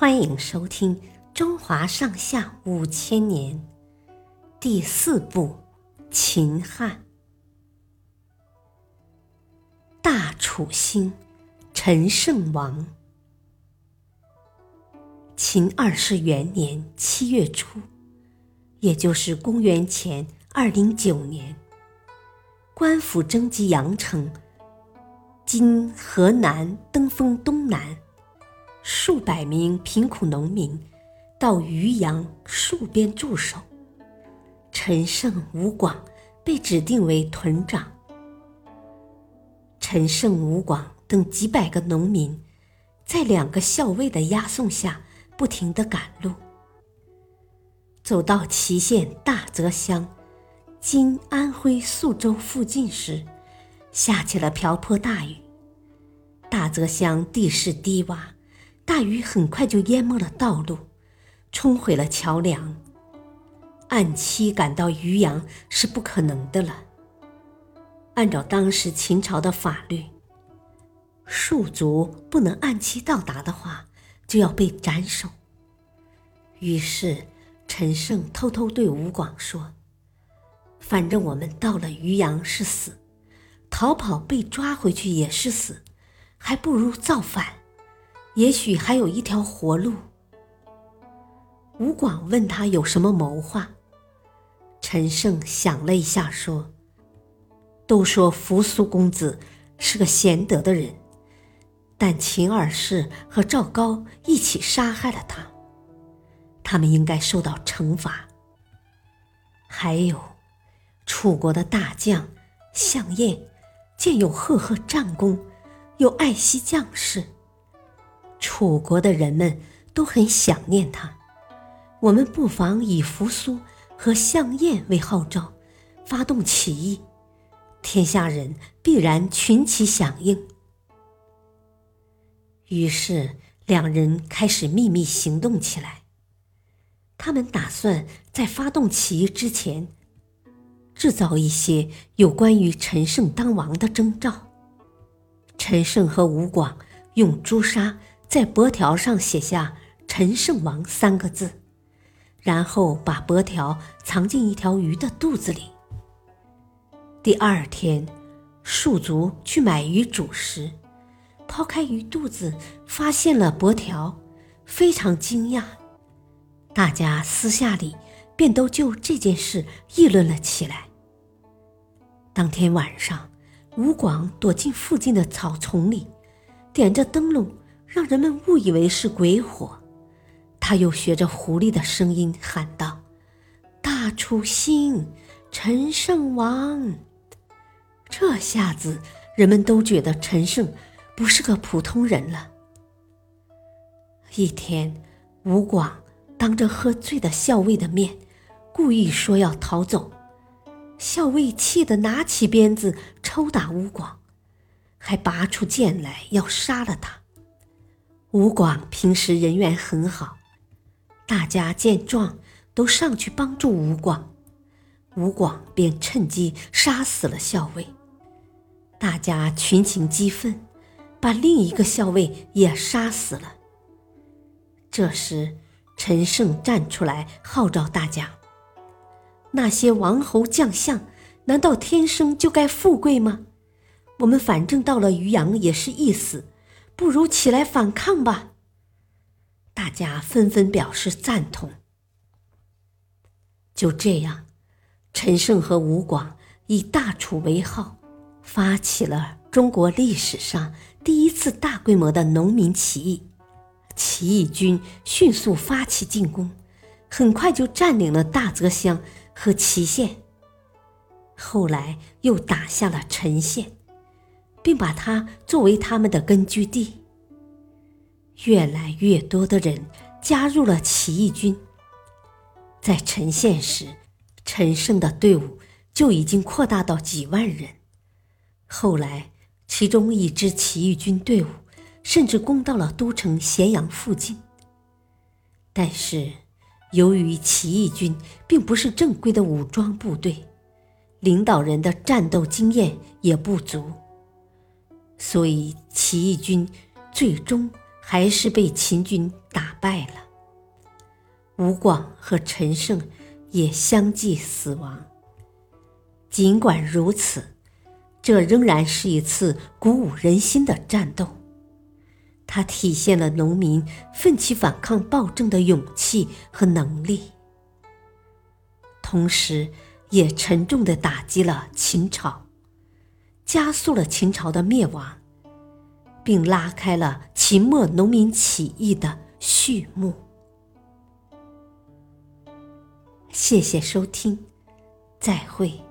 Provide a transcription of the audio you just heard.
欢迎收听《中华上下五千年》第四部《秦汉》。大楚兴，陈胜王。秦二世元年七月初，也就是公元前二零九年，官府征集阳城（今河南登封东南）。数百名贫苦农民到渔阳戍边驻守，陈胜、吴广被指定为屯长。陈胜、吴广等几百个农民，在两个校尉的押送下，不停地赶路。走到祁县大泽乡（今安徽宿州附近）时，下起了瓢泼大雨。大泽乡地势低洼。大雨很快就淹没了道路，冲毁了桥梁。按期赶到渔阳是不可能的了。按照当时秦朝的法律，戍卒不能按期到达的话，就要被斩首。于是陈胜偷偷对吴广说：“反正我们到了渔阳是死，逃跑被抓回去也是死，还不如造反。”也许还有一条活路。吴广问他有什么谋划，陈胜想了一下，说：“都说扶苏公子是个贤德的人，但秦二世和赵高一起杀害了他，他们应该受到惩罚。还有，楚国的大将项燕，见有赫赫战功，又爱惜将士。”楚国的人们都很想念他，我们不妨以扶苏和项燕为号召，发动起义，天下人必然群起响应。于是两人开始秘密行动起来。他们打算在发动起义之前，制造一些有关于陈胜当王的征兆。陈胜和吴广用朱砂。在帛条上写下“陈胜王”三个字，然后把帛条藏进一条鱼的肚子里。第二天，戍卒去买鱼煮食，抛开鱼肚子，发现了帛条，非常惊讶。大家私下里便都就这件事议论了起来。当天晚上，吴广躲进附近的草丛里，点着灯笼。让人们误以为是鬼火，他又学着狐狸的声音喊道：“大楚兴，陈胜王。”这下子，人们都觉得陈胜不是个普通人了。一天，吴广当着喝醉的校尉的面，故意说要逃走，校尉气得拿起鞭子抽打吴广，还拔出剑来要杀了他。吴广平时人缘很好，大家见状都上去帮助吴广，吴广便趁机杀死了校尉。大家群情激愤，把另一个校尉也杀死了。这时，陈胜站出来号召大家：“那些王侯将相，难道天生就该富贵吗？我们反正到了渔阳也是一死。”不如起来反抗吧！大家纷纷表示赞同。就这样，陈胜和吴广以大楚为号，发起了中国历史上第一次大规模的农民起义。起义军迅速发起进攻，很快就占领了大泽乡和祁县。后来又打下了陈县。并把它作为他们的根据地。越来越多的人加入了起义军。在陈县时，陈胜的队伍就已经扩大到几万人。后来，其中一支起义军队伍甚至攻到了都城咸阳附近。但是，由于起义军并不是正规的武装部队，领导人的战斗经验也不足。所以，起义军最终还是被秦军打败了。吴广和陈胜也相继死亡。尽管如此，这仍然是一次鼓舞人心的战斗。它体现了农民奋起反抗暴政的勇气和能力，同时也沉重的打击了秦朝，加速了秦朝的灭亡，并拉开了秦末农民起义的序幕。谢谢收听，再会。